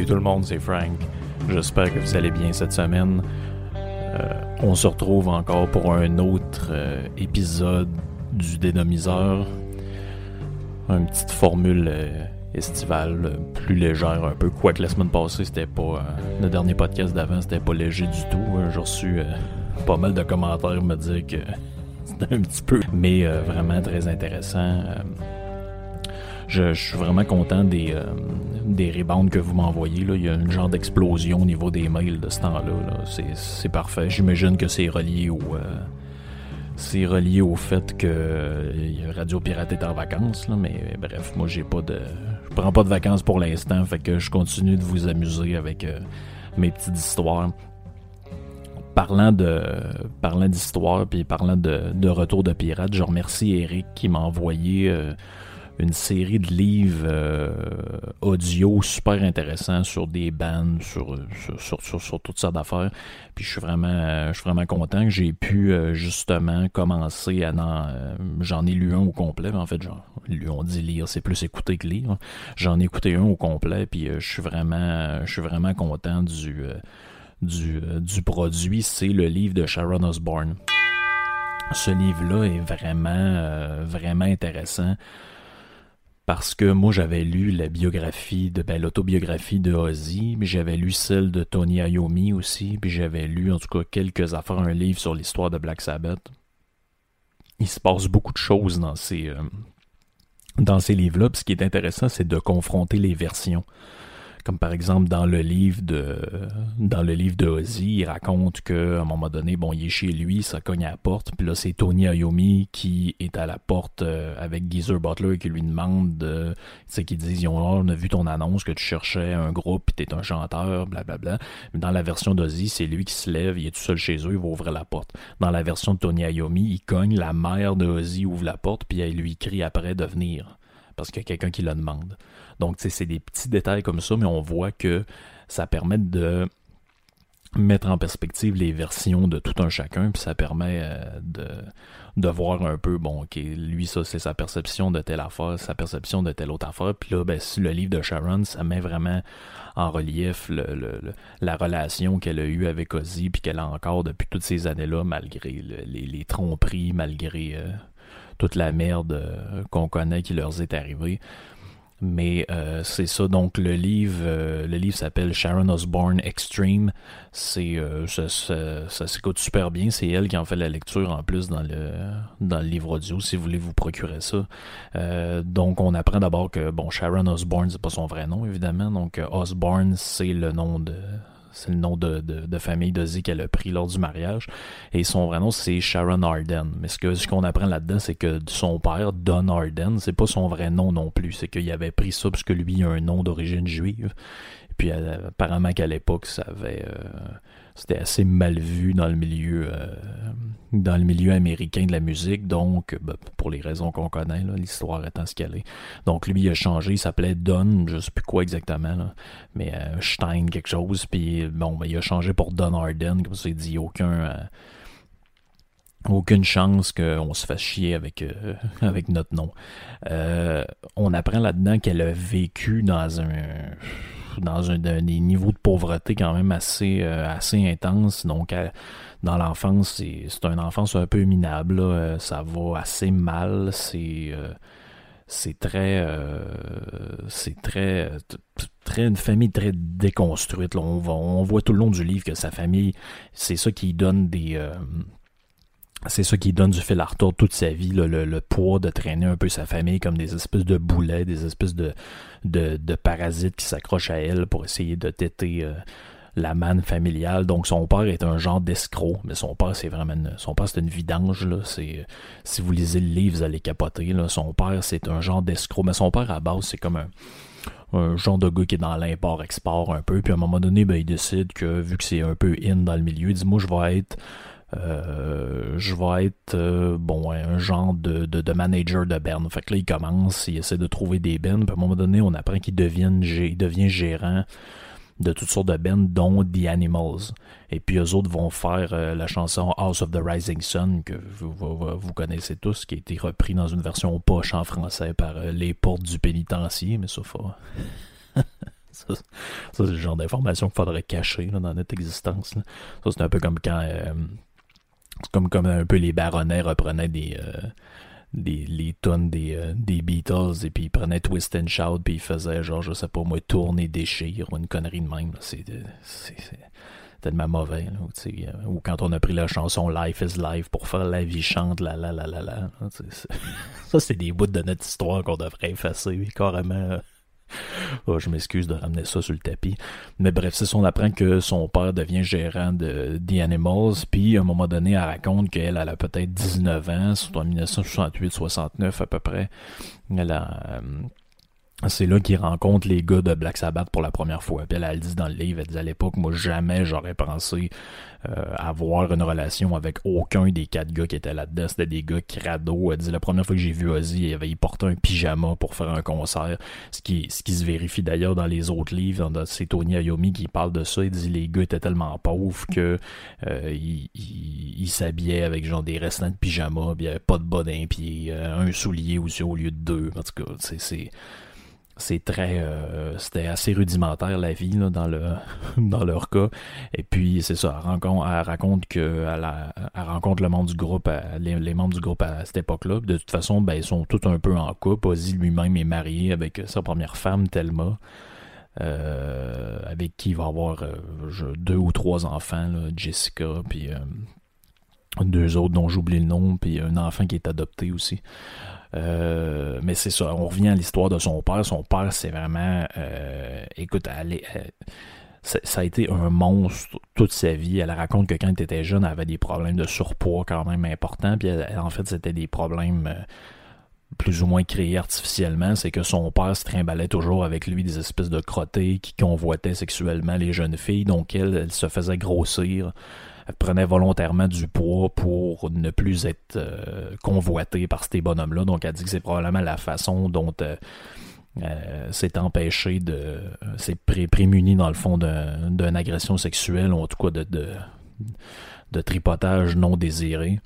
Salut tout le monde, c'est Frank. J'espère que vous allez bien cette semaine. Euh, on se retrouve encore pour un autre euh, épisode du dénomiseur. Une petite formule euh, estivale, plus légère un peu. Quoique la semaine passée, c'était pas. le dernier podcast d'avant, c'était pas léger du tout. J'ai reçu pas mal de commentaires me dire que c'était un petit peu. Mais vraiment très intéressant. Je, suis vraiment content des, euh, des rebounds que vous m'envoyez. Il y a une genre d'explosion au niveau des mails de ce temps-là. là. C'est- parfait. J'imagine que c'est relié au. euh, c'est relié au fait que euh, Radio Pirate est en vacances, mais bref, moi j'ai pas de. Je prends pas de vacances pour l'instant, fait que je continue de vous amuser avec mes petites histoires. Parlant de parlant d'histoire puis parlant de, de retour de pirate, je remercie Eric qui m'a envoyé une série de livres euh, audio super intéressants sur des bands, sur, sur, sur, sur- toutes sortes d'affaires. Puis je suis vraiment, je suis vraiment content que j'ai pu euh, justement commencer à euh, J'en ai lu un au complet. En fait, genre, on dit lire, c'est plus écouter que lire. J'en ai écouté un au complet, puis euh, je suis vraiment, je suis vraiment content du, du, du produit. C'est le livre de Sharon Osbourne. Ce livre-là est vraiment, vraiment intéressant parce que moi j'avais lu la biographie de ben, l'autobiographie de Ozzy, mais j'avais lu celle de Tony Iommi aussi, puis j'avais lu en tout cas quelques affaires, un livre sur l'histoire de Black Sabbath. Il se passe beaucoup de choses dans ces euh, dans ces livres-là. Ce qui est intéressant, c'est de confronter les versions. Comme par exemple dans le livre de dans le livre de Ozzy, il raconte que à un moment donné, bon, il est chez lui, ça cogne à la porte, puis là c'est Tony Iommi qui est à la porte euh, avec Geezer Butler qui lui demande de, tu sais, qui disent, a vu ton annonce que tu cherchais un groupe, puis t'es un chanteur, blablabla. Mais dans la version d'Ozzy, c'est lui qui se lève, il est tout seul chez eux, il va ouvrir la porte. Dans la version de Tony Iommi, il cogne, la mère de Ozzy ouvre la porte, puis elle lui crie après de venir parce qu'il y a quelqu'un qui le demande. Donc, c'est des petits détails comme ça, mais on voit que ça permet de mettre en perspective les versions de tout un chacun, puis ça permet euh, de, voir un peu, bon, ok, lui, ça, c'est sa perception de telle affaire, sa perception de telle autre affaire, puis là, ben, le livre de Sharon, ça met vraiment en relief la relation qu'elle a eue avec Ozzy, puis qu'elle a encore depuis toutes ces années-là, malgré le- les, les tromperies, malgré euh, toute la merde euh, qu'on connaît qui leur est arrivée. Mais euh, c'est ça, donc le livre, euh, le livre s'appelle Sharon Osbourne Extreme. C'est ça, ça- s'écoute super bien. C'est elle qui en fait la lecture en plus dans le dans le livre audio, si vous voulez vous procurer ça. Donc on apprend d'abord que bon Sharon Osbourne c'est pas son vrai nom évidemment. Donc Osbourne c'est le nom de c'est le nom de, de, famille d'Ozzy qu'elle a pris lors du mariage. Et son vrai nom, c'est Sharon Arden. Mais ce qu'on apprend là-dedans, c'est que son père, Don Arden, c'est pas son vrai nom non plus. C'est qu'il avait pris ça parce que lui, il a un nom d'origine juive. Puis euh, apparemment qu'à l'époque, ça avait euh, c'était assez mal vu dans le milieu euh, dans le milieu américain de la musique. Donc, ben, pour les raisons qu'on connaît, l'histoire étant ce qu'elle est. Donc lui, il a changé, il s'appelait Don, je sais plus quoi exactement, mais euh, Stein quelque chose. Puis bon, ben, il a changé pour Don Arden, comme ça, il dit aucun. euh, aucune chance qu'on se fasse chier avec, avec notre nom. On apprend là-dedans qu'elle a vécu dans un dans un, des niveaux de pauvreté quand même assez, euh, assez intense. Donc, elle- dans l'enfance, c'est une enfance un peu minable. Euh, Ça va assez mal. C'est euh, c'est très euh, c'est très euh, très une famille très déconstruite. On, voit tout le long du livre que sa famille, c'est ça qui donne des euh, c'est ça qui donne du fil à retordre toute sa vie, le, le poids de traîner un peu sa famille comme des espèces de boulets, des espèces de, de, parasites qui s'accrochent à elle pour essayer de têter euh, la manne familiale. Donc son père est un genre d'escroc, mais son père c'est vraiment une, son père c'est une vidange là. C'est si vous lisez le livre vous allez capoter là. Son père c'est un genre d'escroc, mais son père à base c'est comme un un genre de gars qui est dans l'import-export un peu, puis à un moment donné, ben, il décide que, vu que c'est un peu in dans le milieu, il dit, moi, je vais être euh, je vais être euh, bon un genre de, manager de band. Fait que là, il commence, il essaie de trouver des bands, puis à un moment donné, on apprend qu'il devient, gérant de toutes sortes de bands, dont The Animals. Et puis eux autres vont faire euh, la chanson House of the Rising Sun, que vous, connaissez tous, qui a été repris dans une version poche en français par Les Portes du Pénitencier, mais ça, faut... ça, c'est le genre d'information qu'il faudrait cacher dans notre existence. Ça, c'est un peu comme quand. Comme, comme un peu les baronnets reprenaient des. Euh, des les tonnes des, euh, des Beatles et puis ils prenaient Twist and Shout puis ils faisaient genre je sais pas moi tourner déchire ou une connerie de même c'est tellement mauvais. Euh, ou quand on a pris la chanson Life is Life pour faire La vie chante, la la la la la. ça, c'est des bouts de notre histoire qu'on devrait effacer, carrément. Oh, je m'excuse de ramener ça sur le tapis. Mais bref, c'est on apprend que son père devient gérant de The Animals, puis à un moment donné, elle raconte qu'elle elle a peut-être 19 ans, c'est en 1968-69 à peu près. Elle a, euh, c'est là qu'il rencontre les gars de Black Sabbath pour la première fois. Puis elle, elle dit dans le livre, elle dit à l'époque, moi jamais j'aurais pensé euh, avoir une relation avec aucun des quatre gars qui étaient là-dedans. C'était des gars crado. Elle dit la première fois que j'ai vu Ozzy, il, avait, il portait un pyjama pour faire un concert. Ce qui, ce qui se vérifie d'ailleurs dans les autres livres. C'est Tony Ayomi qui parle de ça. Il dit les gars étaient tellement pauvres que euh, ils, s'habillaient avec genre des restants de pyjama, puis il n'y avait pas de bas d'un pied, euh, un soulier aussi au lieu de deux. En tout cas, c'est euh, c'était assez rudimentaire la vie dans le dans leur cas. Et puis c'est ça elle elle raconte que elle, rencontre le du groupe les, membres du groupe à cette époque-là. De toute façon ben ils sont tous un peu en couple. Ozzy lui-même est marié avec sa première femme Thelma euh, avec qui il va avoir euh, deux ou trois enfants Jessica puis deux autres dont j'oublie le nom puis un enfant qui est adopté aussi euh, mais c'est ça, on revient à l'histoire de son père. Son père, c'est vraiment, euh, écoute, elle, ça a été un monstre toute sa vie. Elle raconte que quand elle était jeune, elle avait des problèmes de surpoids quand même importants. Puis en fait, c'était des problèmes euh, plus ou moins créés artificiellement. C'est que son père se trimballait toujours avec lui des espèces de crottés qui convoitaient sexuellement les jeunes filles. Donc elle se faisait grossir prenait volontairement du poids pour ne plus être euh, convoité par ces bonhommes-là. Donc, elle dit que c'est probablement la façon dont euh, euh, s'est empêché de. s'est prémuni, dans le fond, d'une agression sexuelle, ou en tout cas de, de, tripotage non désiré.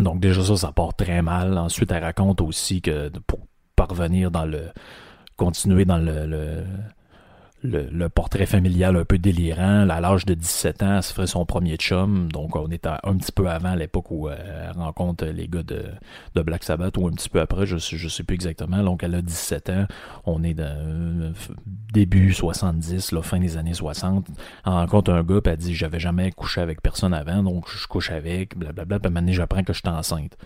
Donc, déjà, ça, ça part très mal. Ensuite, elle raconte aussi que pour parvenir dans le. continuer dans le, portrait familial un peu délirant. À l'âge de 17 ans, elle se ferait son premier chum. Donc, on est un petit peu avant l'époque où elle rencontre les gars de, de, Black Sabbath ou un petit peu après, je ne sais, sais plus exactement. Donc, elle a 17 ans. On est dans euh, début 70, la fin des années 60. Elle rencontre un gars, puis elle dit J'avais jamais couché avec personne avant, donc je couche avec, blablabla. Puis maintenant, j'apprends que je suis enceinte.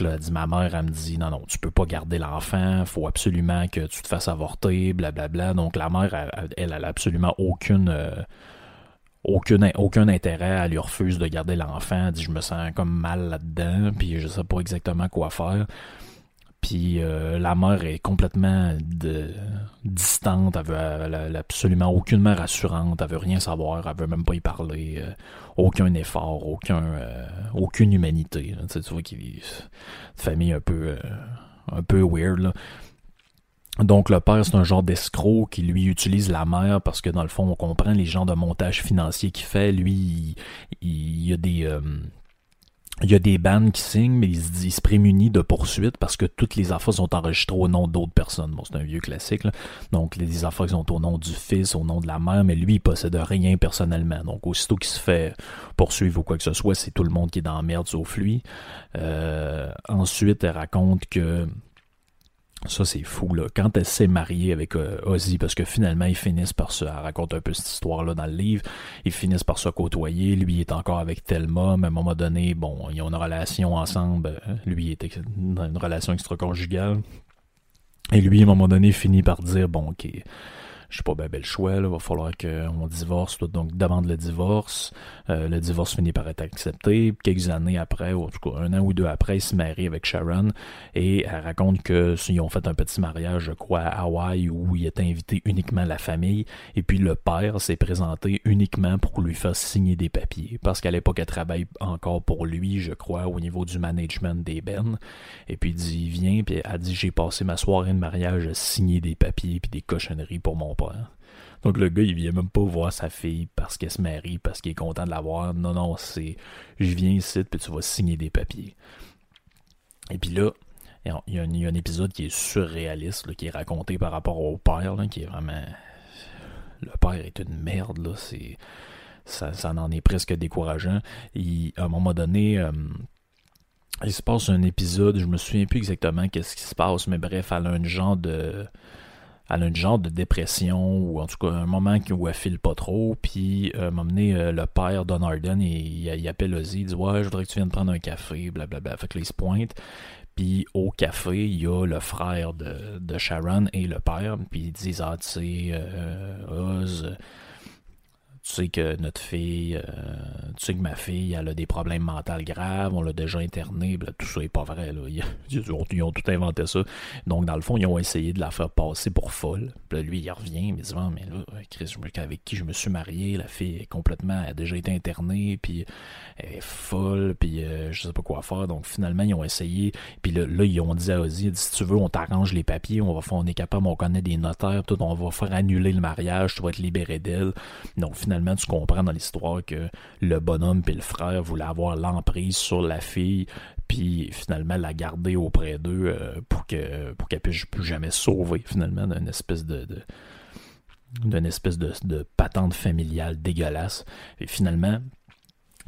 Là, dit, ma mère, elle me dit, non, non, tu peux pas garder l'enfant, faut absolument que tu te fasses avorter, blablabla. Donc la mère, elle, elle, a absolument aucune, euh, aucune, aucun intérêt, elle lui refuse de garder l'enfant, elle dit, je me sens comme mal là-dedans, puis je sais pas exactement quoi faire. Puis euh, la mère est complètement distante, elle, veut, absolument aucunement rassurante, elle veut rien savoir, elle veut même pas y parler, euh, aucun effort, euh, aucune humanité. tu vois qu'il une famille un peu, un peu weird. Donc le père, c'est un genre d'escroc qui lui utilise la mère parce que dans le fond, on comprend les genres de montage financier qu'il fait. Lui, il, y a des il y a des bandes qui signent, mais ils se, prémunissent de poursuites parce que toutes les affaires sont enregistrées au nom d'autres personnes. Bon, c'est un vieux classique. Donc, les affaires sont au nom du fils, au nom de la mère, mais lui, il possède rien personnellement. Donc, aussitôt qu'il se fait poursuivre ou quoi que ce soit, c'est tout le monde qui est dans la merde sauf lui. Euh, ensuite, elle raconte que ça, c'est fou, là. Quand elle s'est mariée avec euh, Ozzy, parce que finalement, ils finissent par se... Elle raconte un peu cette histoire-là dans le livre. Ils finissent par se côtoyer. Lui, est encore avec Thelma, mais à un moment donné, bon, ils ont une relation ensemble. Lui, il était dans une relation extra-conjugale. Et lui, à un moment donné, finit par dire, bon, ok je sais pas, ben, ben le choix, il va falloir qu'on divorce, donc demande le divorce. Euh, le divorce finit par être accepté. Quelques années après, ou en tout cas un an ou deux après, il se marie avec Sharon. Et elle raconte que ont fait un petit mariage, je crois, à Hawaï où il était invité uniquement la famille. Et puis le père s'est présenté uniquement pour lui faire signer des papiers. Parce qu'à l'époque elle travaille encore pour lui, je crois, au niveau du management des bennes. Et puis il dit, il vient, puis elle dit, j'ai passé ma soirée de mariage à signer des papiers puis des cochonneries pour mon père donc le gars, il vient même pas voir sa fille parce qu'elle se marie, parce qu'il est content de la voir. Non, non, c'est je viens ici, puis tu vas signer des papiers. Et puis là, il y, a un, épisode qui est surréaliste, qui est raconté par rapport au père, qui est vraiment. Le père est une merde, là. C'est. Ça, en est presque décourageant. à un moment donné, euh, il se passe un épisode, je me souviens plus exactement qu'est-ce qui se passe, mais bref, elle a un genre de elle a un genre de dépression ou en tout cas un moment où elle file pas trop. Puis euh, m'a mené euh, le père Don Arden et il, appelle Ozzy il dit ouais je voudrais que tu viennes prendre un café blablabla. Fait que là pointe. Puis au café il y a le frère de, de Sharon et le père. Puis ils disent ah tu sais euh, Oz tu sais que notre fille, euh, tu sais que ma fille, elle a des problèmes mentaux graves, on l'a déjà interné, tout ça est pas vrai. Là. Ils, ont, tout inventé ça. Donc, dans le fond, ils ont essayé de la faire passer pour folle. Là, lui, il revient, il dit mais là, Chris, avec qui je me suis marié, la fille est complètement, elle a déjà été internée, puis elle est folle, puis euh, je sais pas quoi faire. Donc, finalement, ils ont essayé. Puis là, ils ont dit à Ozzy, si tu veux, on t'arrange les papiers, on va faire, on est capable, on connaît des notaires, tout, on va faire annuler le mariage, tu vas être libéré d'elle. Donc, finalement, finalement, tu comprends dans l'histoire que le bonhomme et le frère voulaient avoir l'emprise sur la fille, puis finalement la garder auprès d'eux euh, pour que pour qu'elle puisse plus jamais sauver finalement d'une espèce de, patente familiale dégueulasse. Et finalement,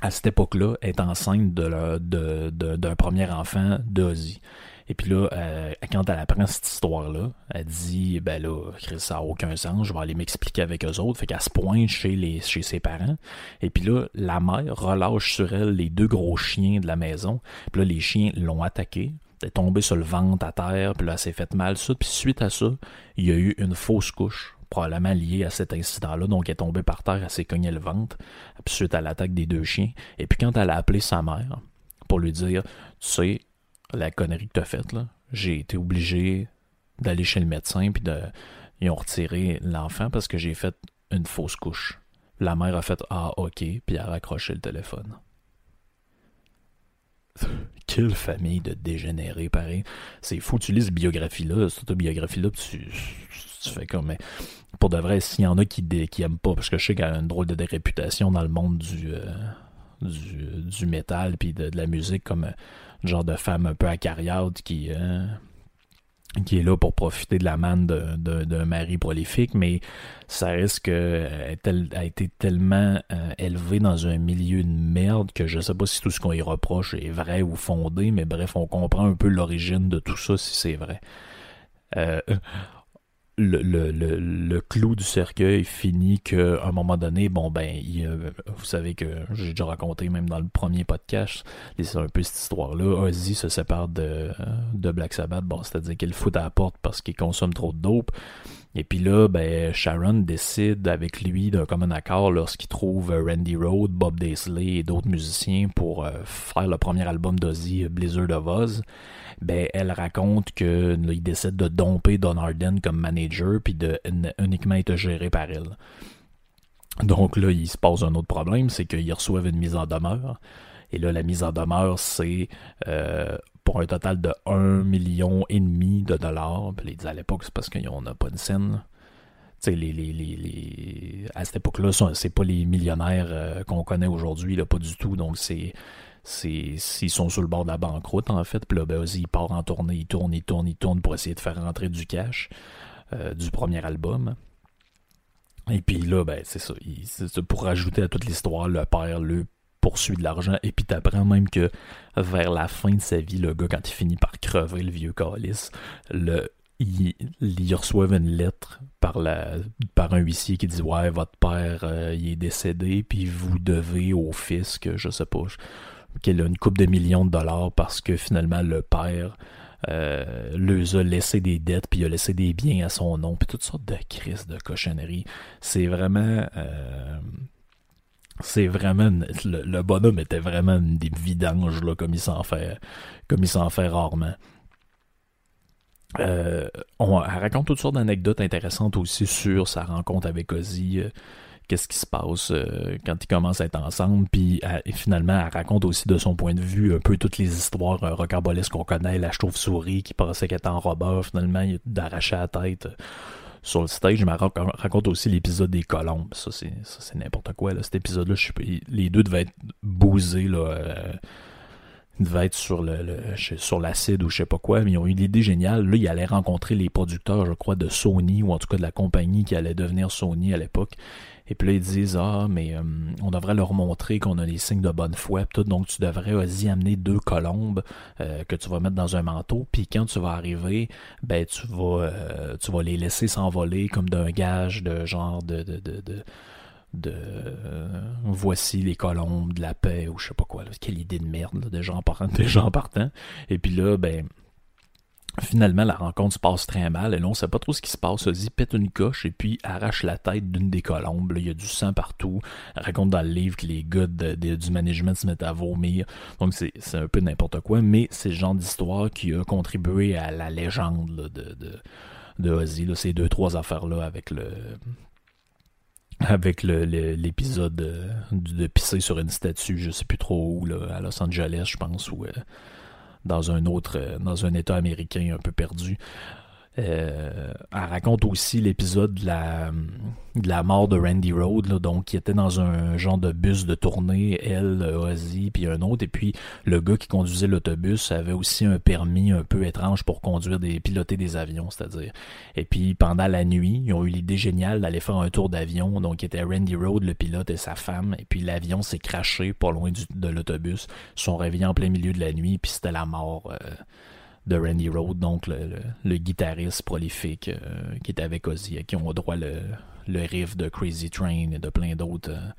à cette époque-là, est enceinte de, de, d'un premier enfant d'Ozzy. Et puis là, euh, quand elle apprend cette histoire-là, elle dit Ben là, Chris, ça n'a aucun sens, je vais aller m'expliquer avec eux autres. Fait qu'elle se pointe chez, les, chez ses parents. Et puis là, la mère relâche sur elle les deux gros chiens de la maison. Puis là, les chiens l'ont attaqué. Elle est tombée sur le ventre à terre, puis là, elle s'est fait mal. Ça. Puis suite à ça, il y a eu une fausse couche probablement liée à cet incident-là. Donc, elle est tombée par terre, elle s'est cognée le ventre, puis suite à l'attaque des deux chiens. Et puis, quand elle a appelé sa mère pour lui dire, tu sais, la connerie que tu as faite, là, j'ai été obligé d'aller chez le médecin, puis de, ils ont retiré l'enfant parce que j'ai fait une fausse couche. La mère a fait Ah, ok, puis elle a raccroché le téléphone. Quelle famille de dégénérés, pareil. C'est fou, tu lis cette biographie-là, cette autobiographie-là, tu, tu fais comme. Mais pour de vrai, s'il y en a qui, qui aiment pas, parce que je sais qu'elle a une drôle de réputation dans le monde du, euh, du, du métal puis de, la musique comme un genre de femme un peu acariate qui, euh, qui est là pour profiter de la manne d'un mari prolifique, mais ça risque qu'elle a été tellement euh, élevée dans un milieu de merde que je sais pas si tout ce qu'on y reproche est vrai ou fondé, mais bref, on comprend un peu l'origine de tout ça si c'est vrai. Euh, le, le, le, le, clou du cercueil finit qu'à un moment donné, bon ben, il, vous savez que j'ai déjà raconté même dans le premier podcast, c'est un peu cette histoire-là. Ozzy se sépare de, de Black Sabbath, bon, c'est-à-dire qu'il fout à la porte parce qu'il consomme trop de dope. Et puis là, ben, Sharon décide avec lui d'un commun accord lorsqu'il trouve Randy Road, Bob Daisley et d'autres musiciens pour euh, faire le premier album d'Ozzy, Blizzard of Oz ben elle raconte que il décide de domper Don Arden comme manager puis de uniquement être géré par elle. Donc là, il se pose un autre problème, c'est qu'ils reçoivent une mise en demeure. Et là, la mise en demeure, c'est euh, pour un total de 1 million et demi de dollars. Puis ils disent à l'époque, c'est parce qu'on n'a pas de scène. Les, les, les, les, à cette époque-là, c'est pas les millionnaires euh, qu'on connaît aujourd'hui, pas du tout. Donc c'est s'ils sont sur le bord de la banqueroute en fait puis là ben, il part en tournée il tourne il tourne il tourne pour essayer de faire rentrer du cash euh, du premier album. Et puis là ben c'est ça pour rajouter à toute l'histoire le père le poursuit de l'argent et puis t'apprends même que vers la fin de sa vie le gars quand il finit par crever le vieux calice il, reçoivent une lettre par un huissier qui dit Ouais, votre père euh, il est décédé, puis vous devez au fisc, je sais pas, qu'elle a une coupe de millions de dollars parce que finalement le père euh, a laissé des dettes, puis il a laissé des biens à son nom, puis toutes sortes de crises, de cochonneries. C'est vraiment... Euh, c'est vraiment... Le, bonhomme était vraiment des vidanges, là, comme il s'en fait, comme il s'en fait rarement. Euh, on, elle raconte toutes sortes d'anecdotes intéressantes aussi sur sa rencontre avec Ozzy qu'est-ce qui se passe euh, quand ils commencent à être ensemble. Puis finalement, elle raconte aussi de son point de vue un peu toutes les histoires euh, rocambolesques qu'on connaît. La chauve-souris qui pensait qu'elle était en robot, finalement, il d'arracher la tête. Euh, sur le stage, je me raconte aussi l'épisode des colombes. Ça, c'est n'importe quoi. Là. Cet épisode-là, les deux devaient être bousés. Là, il devait être sur le, sur l'acide ou je sais pas quoi, mais ils ont eu l'idée géniale. Là, il allait rencontrer les producteurs, je crois, de Sony, ou en tout cas de la compagnie qui allait devenir Sony à l'époque. Et puis là, ils disent Ah, mais euh, on devrait leur montrer qu'on a des signes de bonne foi. Tout, donc, tu devrais aussi amener deux colombes euh, que tu vas mettre dans un manteau. Puis quand tu vas arriver, ben tu vas euh, tu vas les laisser s'envoler comme d'un gage de genre de, de, de, de de voici les colombes de la paix ou je sais pas quoi. Quelle idée de merde de gens partant, des gens partant. Et puis là, ben Finalement, la rencontre se passe très mal et là, on sait pas trop ce qui se passe. Ozzy pète une coche et puis arrache la tête d'une des colombes. il y a du sang partout. Elle raconte dans le livre que les gars du management se mettent à vomir. Donc, c'est un peu n'importe quoi, mais c'est le genre d'histoire qui a contribué à la légende de, Ozzy. ces deux, trois affaires-là avec le avec l'épisode de, de, pisser sur une statue, je sais plus trop où, à Los Angeles, je pense, ou... Euh, dans un autre, euh, dans un État américain un peu perdu. Euh, elle raconte aussi l'épisode de la, mort de Randy Road, donc qui était dans un genre de bus de tournée, elle, Ozzy, puis un autre, et puis le gars qui conduisait l'autobus avait aussi un permis un peu étrange pour conduire des piloter des avions, c'est-à-dire. Et puis pendant la nuit, ils ont eu l'idée géniale d'aller faire un tour d'avion, donc il était Randy Road, le pilote et sa femme, et puis l'avion s'est craché pas loin de l'autobus, ils sont réveillés en plein milieu de la nuit, puis c'était la mort. Euh, de Randy Road, donc le, guitariste prolifique euh, qui était avec Ozzy, à qui on a droit le, riff de Crazy Train et de plein d'autres. Euh.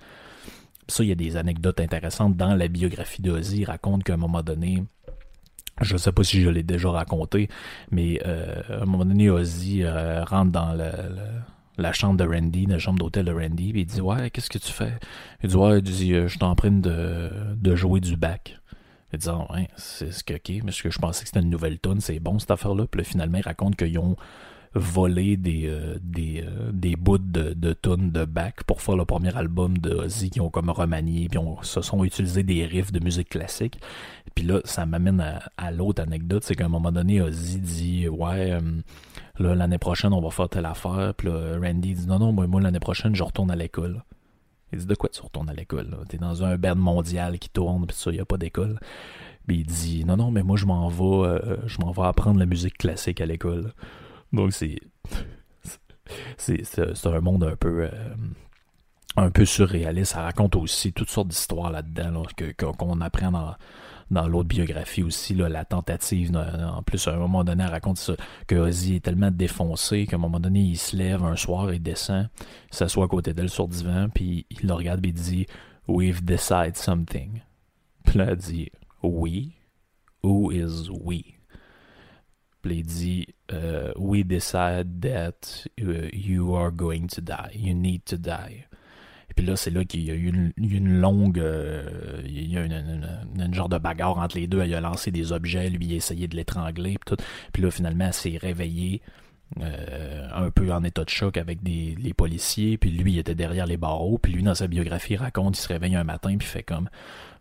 Ça, il y a des anecdotes intéressantes dans la biographie d'Ozzy. Il raconte qu'à un moment donné, je ne sais pas si je l'ai déjà raconté, mais euh, à un moment donné, Ozzy rentre dans la chambre de Randy, la chambre d'hôtel de Randy, et il dit Ouais, qu'est-ce que tu fais Il dit Ouais, il dit, je suis de jouer du bac. Et disant, ouais, c'est ce que, ok, mais ce que je pensais que c'était une nouvelle tonne, c'est bon cette affaire-là. Puis là, finalement, il raconte qu'ils ont volé des, euh, des, euh, des bouts de, de de back pour faire le premier album de Ozzy qui ont comme remanié, puis on se sont utilisés des riffs de musique classique. Puis là, ça m'amène à, l'autre anecdote, c'est qu'à un moment donné, Ozzy dit, ouais, euh, l'année prochaine, on va faire telle affaire. Puis là, Randy dit, non, non, moi l'année prochaine, je retourne à l'école. Il dit De quoi tu retournes à l'école T'es dans un band mondial qui tourne, puis ça, il n'y a pas d'école. Puis il dit Non, non, mais moi, je m'en vais, euh, je m'en vais apprendre la musique classique à l'école. Donc, c'est. C'est un monde un peu. Euh, un peu surréaliste. Ça raconte aussi toutes sortes d'histoires là-dedans, qu'on apprend dans dans l'autre biographie aussi, la tentative. En plus, à un moment donné, elle raconte ça, que Ozzy est tellement défoncé qu'à un moment donné, il se lève un soir, il descend, il s'assoit à côté d'elle sur le divan, puis il le regarde et il dit We've decided something. Puis là, elle dit We. Who is we? Puis il dit uh, We decide that uh, you are going to die. You need to die. Puis là, c'est là qu'il y a eu une, longue. Il y a eu une, genre de bagarre entre les deux. Elle a lancé des objets, lui, il a essayé de l'étrangler. Puis, puis là, finalement, elle s'est réveillée. Euh, un peu en état de choc avec les policiers, puis lui il était derrière les barreaux, puis lui dans sa biographie raconte, il se réveille un matin puis fait comme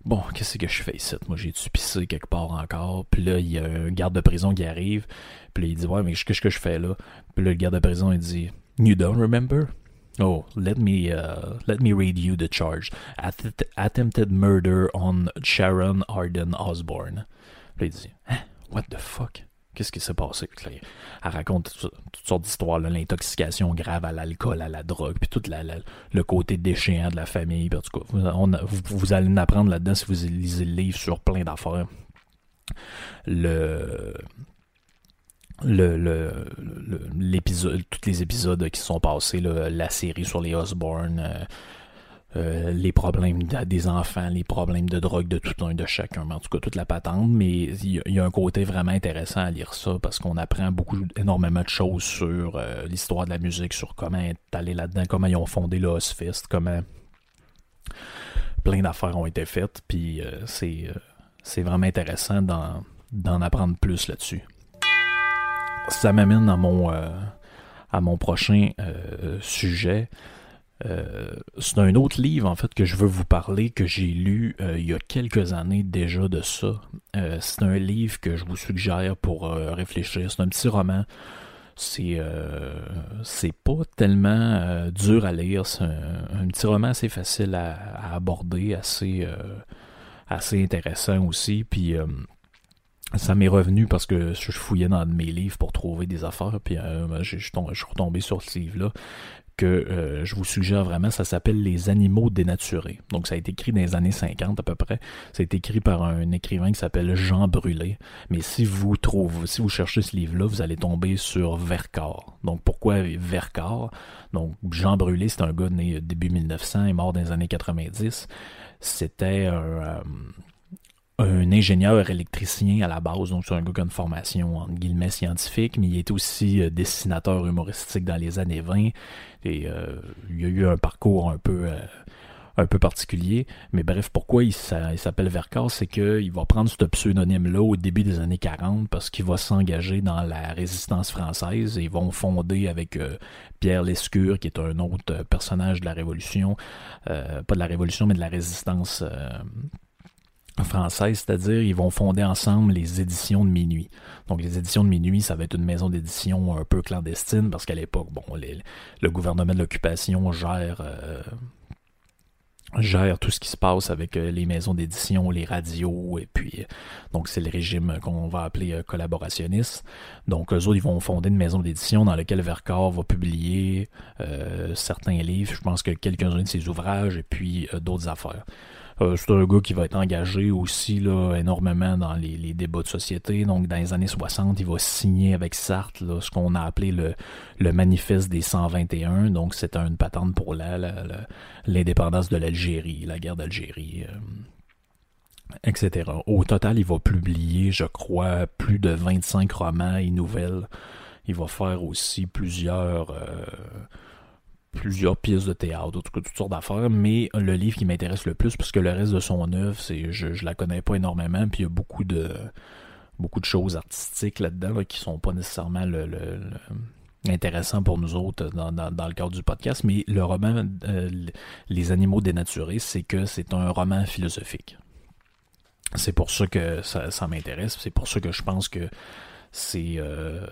bon qu'est-ce que je fais ici, moi j'ai dû pisser quelque part encore, puis là il y a un garde de prison qui arrive, puis là, il dit ouais mais qu'est-ce que je fais là, puis là le garde de prison il dit you don't remember, Oh, let me uh, let me read you the charge. attempted murder on Sharon Arden Osborne. Puis il dit, hein? What the fuck? Qu'est-ce qui s'est passé? elle raconte toutes, sortes d'histoires, l'intoxication grave à l'alcool, à la drogue, puis tout le côté déchéant de la famille. en tout vous, allez en apprendre là-dedans si vous lisez le livre sur plein d'affaires. Le le, l'épisode, tous les épisodes qui sont passés, la série sur les Osborne, euh, euh, les problèmes des enfants, les problèmes de drogue de tout un de chacun, en tout cas toute la patente, mais il y, a un côté vraiment intéressant à lire ça parce qu'on apprend beaucoup, énormément de choses sur euh, l'histoire de la musique, sur comment être allé là-dedans, comment ils ont fondé le Ozfest, comment plein d'affaires ont été faites, puis c'est vraiment intéressant d'en apprendre plus là-dessus ça m'amène à mon, euh, à mon prochain euh, sujet. Euh, c'est un autre livre en fait que je veux vous parler que j'ai lu il y a quelques années déjà de ça. c'est un livre que je vous suggère pour réfléchir. C'est un petit roman. C'est c'est pas tellement dur à lire. C'est un, petit roman assez facile à, à aborder, assez assez intéressant aussi. Puis ça m'est revenu parce que je fouillais dans mes livres pour trouver des affaires, puis euh, je, suis retombé sur ce livre-là que euh, je vous suggère vraiment, ça s'appelle Les animaux dénaturés. Donc ça a été écrit dans les années 50 à peu près. Ça a été écrit par un écrivain qui s'appelle Jean Brûlé. Mais si vous trouvez, si vous cherchez ce livre-là, vous allez tomber sur Vercors. Donc pourquoi Vercors? Donc Jean Brûlé, c'est un gars né début 1900 et mort dans les années 90. C'était un, euh, un ingénieur électricien à la base, donc c'est un gars qui a une formation en guillemets scientifique, mais il est aussi euh, dessinateur humoristique dans les années 20 et euh, il a eu un parcours un peu euh, un peu particulier. Mais bref, pourquoi il, s'appelle Vercors, c'est qu'il va prendre ce pseudonyme-là au début des années 40 parce qu'il va s'engager dans la résistance française et ils vont fonder avec Pierre Lescure, qui est un autre personnage de la Révolution, pas de la Révolution, mais de la résistance française, c'est-à-dire ils vont fonder ensemble les éditions de minuit. Donc les éditions de minuit, ça va être une maison d'édition un peu clandestine parce qu'à l'époque, bon, le gouvernement de l'occupation gère euh, gère tout ce qui se passe avec euh, les maisons d'édition, les radios, et puis euh, donc c'est le régime qu'on va appeler collaborationniste. Donc eux autres, ils vont fonder une maison d'édition dans laquelle Vercors va publier certains livres, je pense que quelques-uns de ses ouvrages, et puis d'autres affaires. Euh, c'est un gars qui va être engagé aussi là, énormément dans les, débats de société. Donc, dans les années 60, il va signer avec Sartre ce qu'on a appelé le, le manifeste des 121. Donc, c'est une patente pour l'indépendance de l'Algérie, la guerre d'Algérie. Euh, etc. Au total, il va publier, je crois, plus de 25 romans et nouvelles. Il va faire aussi plusieurs... Euh, plusieurs pièces de théâtre, toutes, sortes d'affaires, mais le livre qui m'intéresse le plus, parce que le reste de son œuvre, c'est je, je la connais pas énormément, puis il y a beaucoup de beaucoup de choses artistiques là-dedans qui sont pas nécessairement le, pour nous autres dans, le cadre du podcast, mais le roman euh, Les animaux dénaturés, c'est que c'est un roman philosophique. C'est pour ça que ça, m'intéresse, c'est pour ça que je pense que c'est euh,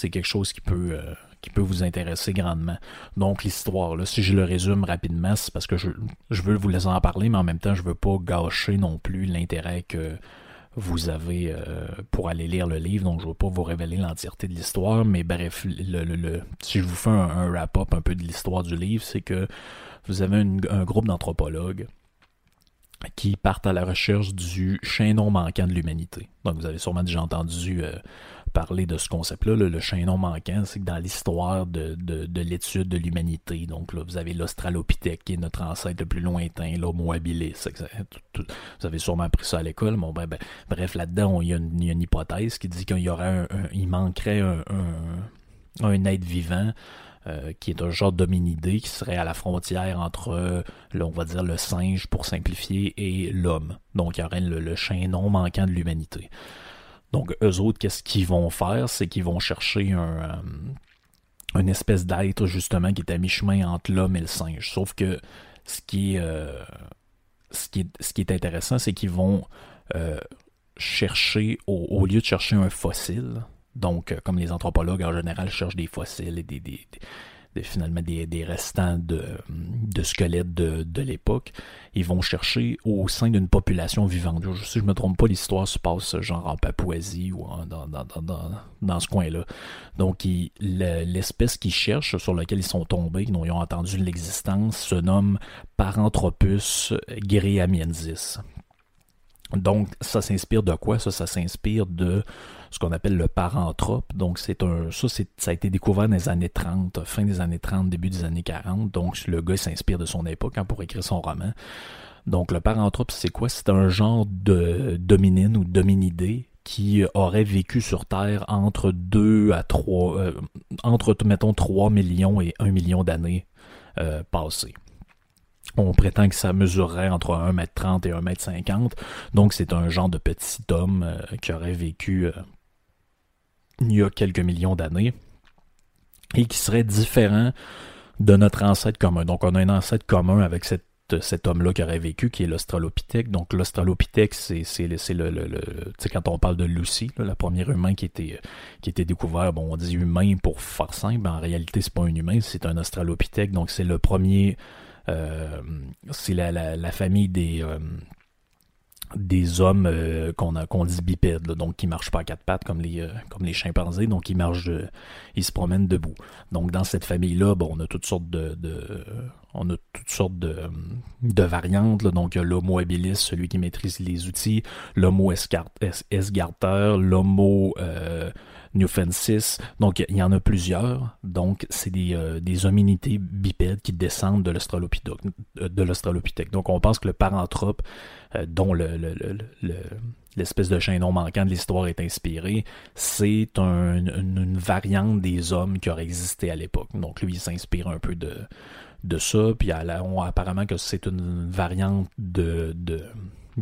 quelque chose qui peut euh, qui peut vous intéresser grandement. Donc l'histoire, si je le résume rapidement, c'est parce que je, veux vous laisser en parler, mais en même temps, je veux pas gâcher non plus l'intérêt que vous avez euh, pour aller lire le livre, donc je ne veux pas vous révéler l'entièreté de l'histoire, mais bref, si je vous fais un, wrap-up un peu de l'histoire du livre, c'est que vous avez un groupe d'anthropologues qui partent à la recherche du chaînon manquant de l'humanité. Donc vous avez sûrement déjà entendu parler de ce concept-là. Le chaînon manquant, c'est que dans l'histoire de, de, l'étude de l'humanité, donc là, vous avez l'Australopithèque qui est notre ancêtre le plus lointain, l'Homo habilis. vous avez sûrement appris ça à l'école. Bon, ben, ben, bref, là-dedans, il y, a une hypothèse qui dit qu'il y aurait il manquerait un, un, être vivant. Euh, qui est un genre d'hominidé qui serait à la frontière entre, on va dire, le singe pour simplifier et l'homme. Donc il y aurait le, le chaînon manquant de l'humanité. Donc, eux autres, qu'est-ce qu'ils vont faire? C'est qu'ils vont chercher un, euh, une espèce d'être, justement, qui est à mi-chemin entre l'homme et le singe. Sauf que ce qui est, euh, ce qui est, ce qui est intéressant, c'est qu'ils vont euh, chercher, au, lieu de chercher un fossile, donc comme les anthropologues en général cherchent des fossiles et des, finalement des, restants de, squelettes de, l'époque. Ils vont chercher au sein d'une population vivante. si je ne me trompe pas, l'histoire se passe genre en Papouasie ou dans, ce coin-là. Donc l'espèce qu'ils cherchent, sur laquelle ils sont tombés, dont ils ont entendu l'existence, se nomme Paranthropus greamiensis. Donc, ça s'inspire de quoi? Ça, ça s'inspire de ce qu'on appelle le paranthrope. Donc, c'est un, ça, ça a été découvert dans les années 30, fin des années 30, début des années 40. Donc, le gars s'inspire de son époque hein, pour écrire son roman. Donc, le paranthrope, c'est quoi? C'est un genre de dominine ou dominidé qui aurait vécu sur Terre entre 2 à 3, euh, entre, mettons, 3 millions et 1 million d'années euh, passées. On prétend que ça mesurerait entre 1m30 et 1m50. Donc c'est un genre de petit homme euh, qui aurait vécu il y a quelques millions d'années et qui serait différent de notre ancêtre commun. Donc on a un ancêtre commun avec cet homme-là qui aurait vécu, qui est l'Australopithèque. Donc l'Australopithèque, c'est le, le, le tu sais, quand on parle de Lucie, la première humain qui était, qui était découvert, bon, on dit humain pour faire simple, mais en réalité, c'est pas un humain, c'est un Australopithèque. Donc c'est le premier, euh, c'est la, la, famille des, euh, des hommes euh, qu'on dit bipèdes, donc qui marchent pas à quatre pattes comme les euh, comme les chimpanzés, donc ils marchent, ils se promènent debout. Donc dans cette famille-là, bon, on a toutes sortes de on a toutes sortes de, variantes. Donc l'homo habilis, celui qui maîtrise les outils, l'homo esgarter, l'homo euh, newfensis. Donc il y en a plusieurs. Donc c'est des, euh, hominités bipèdes qui descendent de l'australopithèque. Donc on pense que le paranthrope euh, dont le, l'espèce de chaînon manquant de l'histoire est inspiré, c'est une, variante des hommes qui auraient existé à l'époque. Donc lui, il s'inspire un peu de, de ça, puis apparemment que c'est une variante de,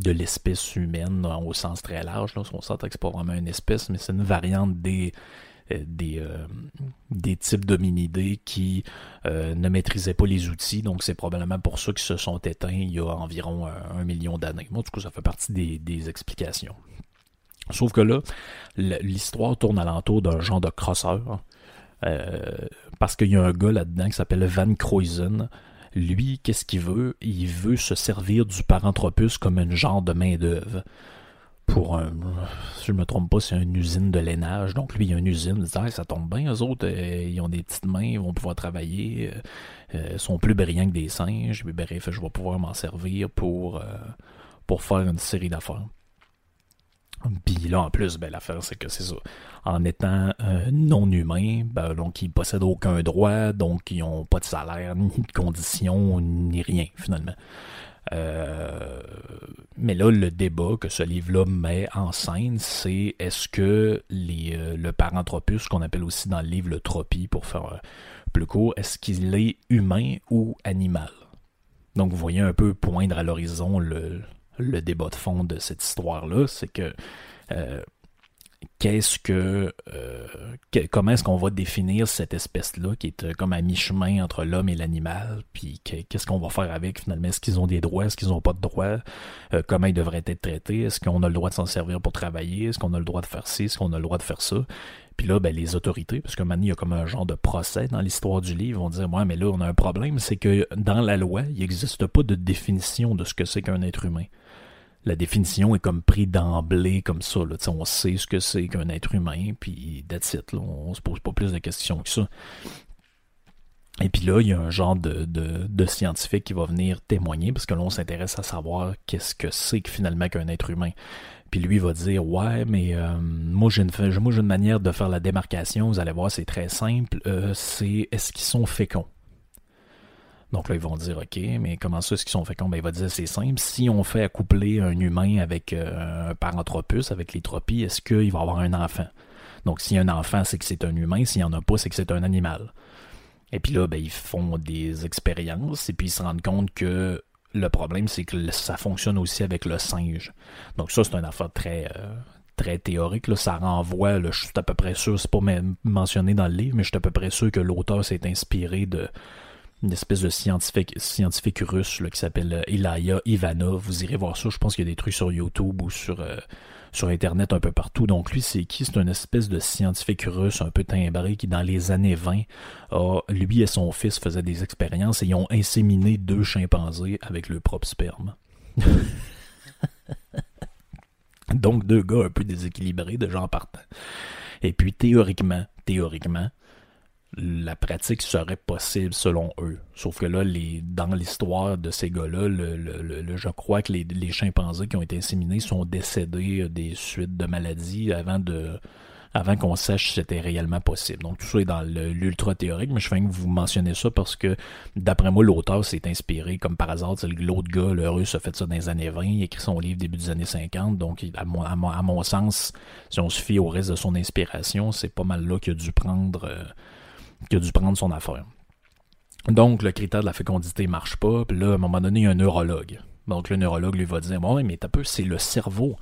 l'espèce humaine au sens très large. Là. On s'entend que c'est pas vraiment une espèce, mais c'est une variante des euh, euh, types d'hominidés qui euh, ne maîtrisaient pas les outils. Donc, c'est probablement pour ça qu'ils se sont éteints il y a environ un, million d'années. Moi, du coup, ça fait partie des, des explications. Sauf que là, l'histoire tourne alentour d'un genre de crosseur. Parce qu'il y a un gars là-dedans qui s'appelle Van Kruysen. Lui, qu'est-ce qu'il veut? Il veut se servir du Paranthropus comme un genre de main-d'œuvre pour un, si je me trompe pas, c'est une usine de lainage. Donc lui, il y a une usine, il dit, ça tombe bien, eux autres, euh, ils ont des petites mains, ils vont pouvoir travailler, euh, euh, sont plus brillants que des singes, bref, je vais pouvoir m'en servir pour faire une série d'affaires. Puis là, en plus, ben, l'affaire, c'est que c'est ça. En étant non humain, ben, donc ils possèdent aucun droit, donc ils n'ont pas de salaire, ni de conditions, ni rien, finalement. Euh, mais là, le débat que ce livre-là met en scène, c'est est-ce que les, euh, le paranthropus, qu'on appelle aussi dans le livre le tropie, pour faire euh, plus court, est-ce qu'il est humain ou animal? Donc, vous voyez un peu poindre à l'horizon le, le débat de fond de cette histoire-là, c'est que qu'est-ce que, euh, comment est-ce qu'on va définir cette espèce-là qui est euh, comme à mi-chemin entre l'homme et l'animal, puis qu'est-ce qu'on va faire avec finalement, est-ce qu'ils ont des droits, est-ce qu'ils n'ont pas de droits, euh, comment ils devraient être traités, est-ce qu'on a le droit de s'en servir pour travailler, est-ce qu'on a le droit de faire ci, est-ce qu'on a le droit de faire ça, puis là, ben, les autorités, parce que maintenant, il y a comme un genre de procès dans l'histoire du livre, vont dire, ouais, mais là, on a un problème, c'est que dans la loi, il n'existe pas de définition de ce que c'est qu'un être humain la définition est comme pris d'emblée comme ça. On sait ce que c'est qu'un être humain, puis that's it. Là. On se pose pas plus de questions que ça. Et puis là, il y a un genre de, scientifique qui va venir témoigner, parce que là, on s'intéresse à savoir qu'est-ce que c'est finalement qu'un être humain. Puis lui va dire Ouais, mais euh, moi j'ai une une manière de faire la démarcation, vous allez voir, c'est très simple. Euh, c'est est-ce qu'ils sont féconds? Donc là, ils vont dire, OK, mais comment ça, est-ce qu'ils sont féconds? Ben, il va dire, c'est simple. Si on fait accoupler un humain avec euh, un paranthropus, avec les tropies, est-ce qu'il va avoir un enfant? Donc, s'il y a un enfant, c'est que c'est un humain. S'il n'y en a pas, c'est que c'est un animal. Et puis là, ben, ils font des expériences et puis ils se rendent compte que le problème, c'est que ça fonctionne aussi avec le singe. Donc ça, c'est une affaire très, euh, très théorique. Là. Ça renvoie, je suis à peu près sûr, c'est pas mentionné dans le livre, mais je suis à peu près sûr que l'auteur s'est inspiré de une espèce de scientifique, scientifique russe qui s'appelle Ilaya Ivanov. Vous irez voir ça. Je pense qu'il y a des trucs sur YouTube ou sur, euh, sur Internet un peu partout. Donc lui, c'est qui? C'est une espèce de scientifique russe un peu timbré qui, dans les années 20, a, lui et son fils faisaient des expériences et ils ont inséminé deux chimpanzés avec leur propre sperme. Donc deux gars un peu déséquilibrés de gens partant. Et puis théoriquement, théoriquement, la pratique serait possible selon eux. Sauf que là, dans l'histoire de ces gars-là, je crois que les, chimpanzés qui ont été inséminés sont décédés des suites de maladies avant qu'on sache si c'était réellement possible. Donc tout ça est dans l'ultra théorique, mais je fais que vous mentionnez ça parce que d'après moi, l'auteur s'est inspiré, comme par hasard, l'autre gars, le russe, a fait ça dans les années 20, il écrit son livre début des années 50, donc à mon, à mon, sens, si on se fie au reste de son inspiration, c'est pas mal là qu'il a dû prendre... Euh, qui a dû prendre son affaire. Donc, le critère de la fécondité marche pas, puis là, à un moment donné, il y a un neurologue. Donc, le neurologue lui va dire Bon, mais t'as peu, c'est le cerveau.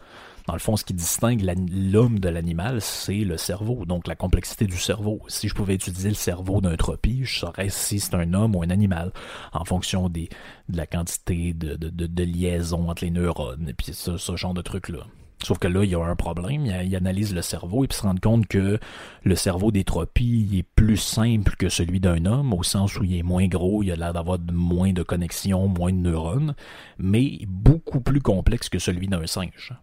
Dans le fond, ce qui distingue l'homme de l'animal, c'est le cerveau, donc la complexité du cerveau. Si je pouvais utiliser le cerveau d'un tropie, je saurais si c'est un homme ou un animal, en fonction de la quantité de, de, liaison entre les neurones, et puis ce, ce genre de trucs-là. Sauf que là, il y a un problème. Il, analyse le cerveau et puis se rend compte que le cerveau des tropies est plus simple que celui d'un homme, au sens où il est moins gros, il a l'air d'avoir moins de connexions, moins de neurones, mais beaucoup plus complexe que celui d'un singe.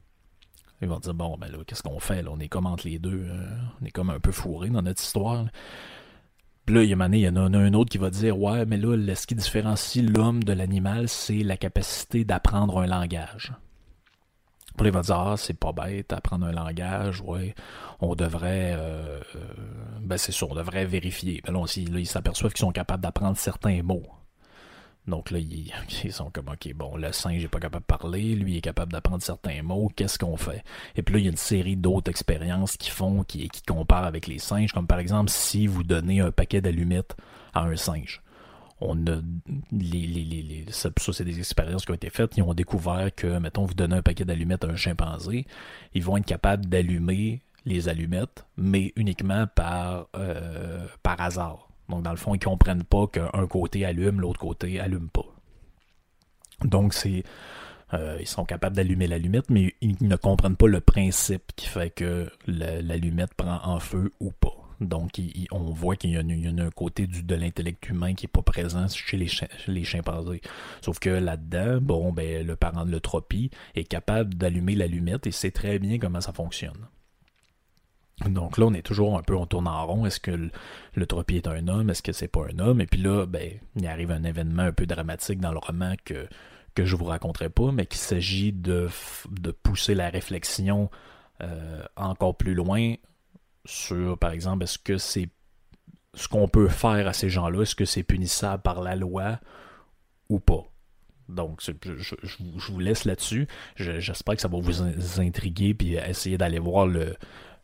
Ils vont dire, bon, ben là, qu'est-ce qu'on fait? On est comme entre les deux. Euh, on est comme un peu fourré dans notre histoire. Puis là, il y, a il y en a un autre qui va dire, ouais, mais là, ce qui différencie l'homme de l'animal, c'est la capacité d'apprendre un langage. Il va dire, ah, c'est pas bête, apprendre un langage, ouais, on devrait, euh, euh, ben c'est sûr, on devrait vérifier. Là, ils s'aperçoivent qu'ils sont capables d'apprendre certains mots. Donc là, ils, sont comme, OK, bon, le singe n'est pas capable de parler, lui est capable d'apprendre certains mots, qu'est-ce qu'on fait? Et puis là, il y a une série d'autres expériences qui font, qui, qui comparent avec les singes, comme par exemple, si vous donnez un paquet d'allumettes à un singe. On a, les, les, les, ça, c'est des expériences qui ont été faites. Ils ont découvert que, mettons, vous donnez un paquet d'allumettes à un chimpanzé, ils vont être capables d'allumer les allumettes, mais uniquement par, euh, par hasard. Donc, dans le fond, ils comprennent pas qu'un côté allume, l'autre côté allume pas. Donc, c'est. Euh, ils sont capables d'allumer l'allumette, mais ils ne comprennent pas le principe qui fait que l'allumette prend en feu ou pas. Donc, on voit qu'il y, a un côté de l'intellect humain qui n'est pas présent chez les, les, chimpanzés. Sauf que là-dedans, bon, ben, le parent de l'eutropie est capable d'allumer l'allumette et sait très bien comment ça fonctionne. Donc là, on est toujours un peu, on tourne en rond. Est-ce que l'eutropie est un homme? Est-ce que c'est pas un homme? Et puis là, ben, il arrive un événement un peu dramatique dans le roman que, que je vous raconterai pas, mais qu'il s'agit de, de pousser la réflexion euh, encore plus loin sur, par exemple, est-ce que c'est ce qu'on peut faire à ces gens-là, est-ce que c'est punissable par la loi ou pas? Donc, je, vous laisse là-dessus. J'espère que ça va vous intriguer puis essayer d'aller voir le,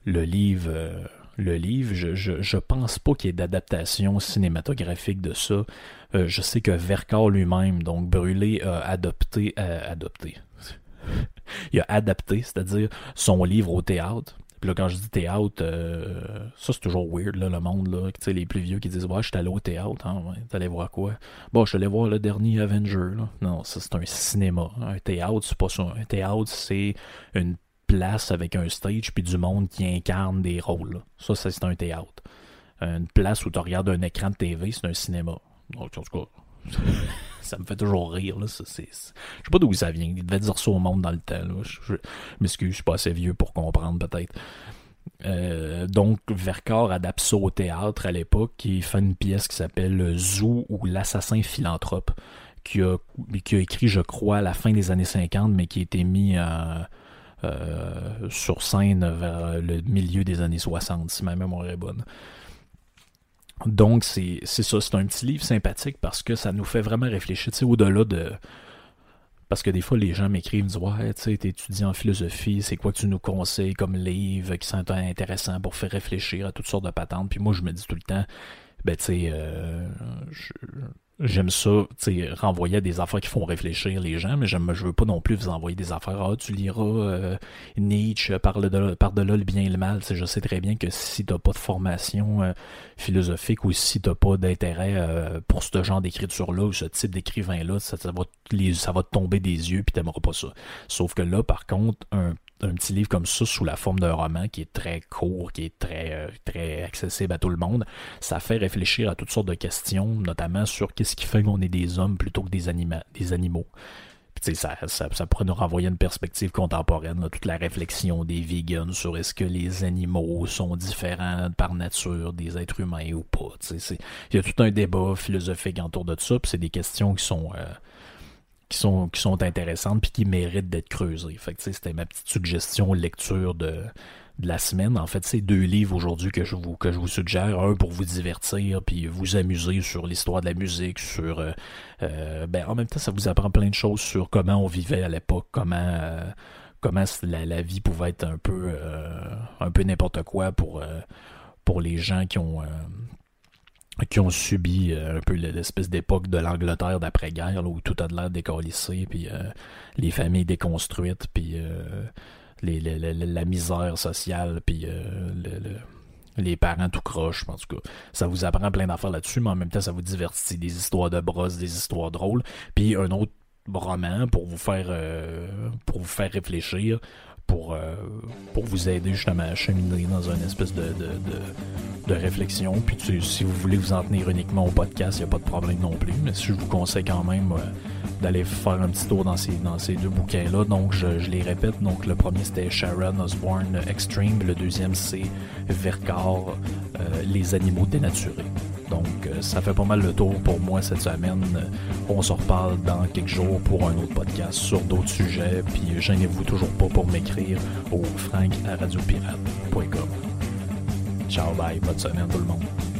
livre. Euh, je, pense pas qu'il y ait d'adaptation cinématographique de ça. Euh, je sais que Vercors lui-même, donc Brûlé, a adopté, euh, adopté. il a adapté, c'est-à-dire son livre au théâtre. Puis là, quand je dis théâtre, ça c'est toujours weird, là, le monde, là. Tu sais, les plus vieux qui disent Ouais, je suis allé au théâtre, hein, ouais, voir quoi? Bon, je suis allé voir le dernier Avenger, là. Non, ça c'est un cinéma. Un théâtre, c'est pas ça. Un théâtre, c'est une place avec un stage puis du monde qui incarne des rôles. Ça, c'est un théâtre. Une place où tu regardes un écran de TV, c'est un cinéma. Donc, en tout cas, ça me fait toujours rire. Là. je sais pas d'où ça vient. Il devait dire ça au monde dans le temps. Je, m'excuse, je suis pas assez vieux pour comprendre peut-être. Euh, donc, Vercors adapte ça au théâtre à l'époque, qui fait une pièce qui s'appelle Zou ou l'assassin philanthrope, qui a, écrit, je crois, à la fin des années 50, mais qui a été mis à euh, sur scène vers le milieu des années 60, si ma mémoire est bonne. Donc, c'est ça, c'est un petit livre sympathique parce que ça nous fait vraiment réfléchir, tu sais, au-delà de... Parce que des fois, les gens m'écrivent, me disent Ouais, tu sais, étudiant en philosophie, c'est quoi que tu nous conseilles comme livre qui sont intéressants pour faire réfléchir à toutes sortes de patentes? Puis moi, je me dis tout le temps, ben, tu sais, euh, j'aime ça, tu sais, renvoyer des affaires qui font réfléchir les gens, mais je veux pas non plus vous envoyer des affaires, ah, tu liras euh, Nietzsche par-delà par le bien et le mal, je sais très bien que si t'as pas de formation euh, philosophique ou si t'as pas d'intérêt euh, pour ce genre d'écriture-là ou ce type d'écrivain-là, ça, ça, va, ça va te tomber des yeux puis t'aimeras pas ça. Sauf que là, par contre, un un petit livre comme ça sous la forme d'un roman qui est très court, qui est très, euh, très accessible à tout le monde, ça fait réfléchir à toutes sortes de questions, notamment sur qu'est-ce qui fait qu'on est des hommes plutôt que des, animaux. ça, ça, ça, pourrait nous renvoyer une perspective contemporaine, toute la réflexion des vegans sur est-ce que les animaux sont différents par nature des êtres humains ou pas. Il y a tout un débat philosophique autour de ça, puis c'est des questions qui sont... Euh, qui sont, qui sont intéressantes puis qui méritent d'être creusées. Fait c'était ma petite suggestion lecture de, de la semaine. En fait, c'est deux livres aujourd'hui que je vous que je vous suggère. Un pour vous divertir puis vous amuser sur l'histoire de la musique, sur euh, euh, ben en même temps ça vous apprend plein de choses sur comment on vivait à l'époque, comment euh, comment la, la, vie pouvait être un peu un peu n'importe quoi pour pour les gens qui ont qui ont subi euh, un peu l'espèce d'époque de l'Angleterre d'après-guerre, où tout a de l'air décollissé, puis euh, les familles déconstruites, puis euh, la misère sociale, puis les parents tout croche. En tout cas, ça vous apprend plein d'affaires là-dessus, mais en même temps, ça vous divertit. Des histoires de brosse, des histoires drôles. Puis un autre roman pour vous faire réfléchir pour, euh, pour vous aider justement à cheminer dans une espèce de, de, de, réflexion. Puis si vous voulez vous en tenir uniquement au podcast, il n'y a pas de problème non plus. Mais si je vous conseille quand même euh, d'aller faire un petit tour dans ces, deux bouquins-là. Donc je, les répète. Donc le premier c'était Sharon Osbourne Extreme. Le deuxième c'est Vercors, Les animaux dénaturés. Donc, euh, ça fait pas mal le tour pour moi cette semaine. On se reparle dans quelques jours pour un autre podcast sur d'autres sujets. Puis, gênez-vous toujours pas pour m'écrire au frank à radiopirate.com. Ciao, bye, bonne semaine tout le monde.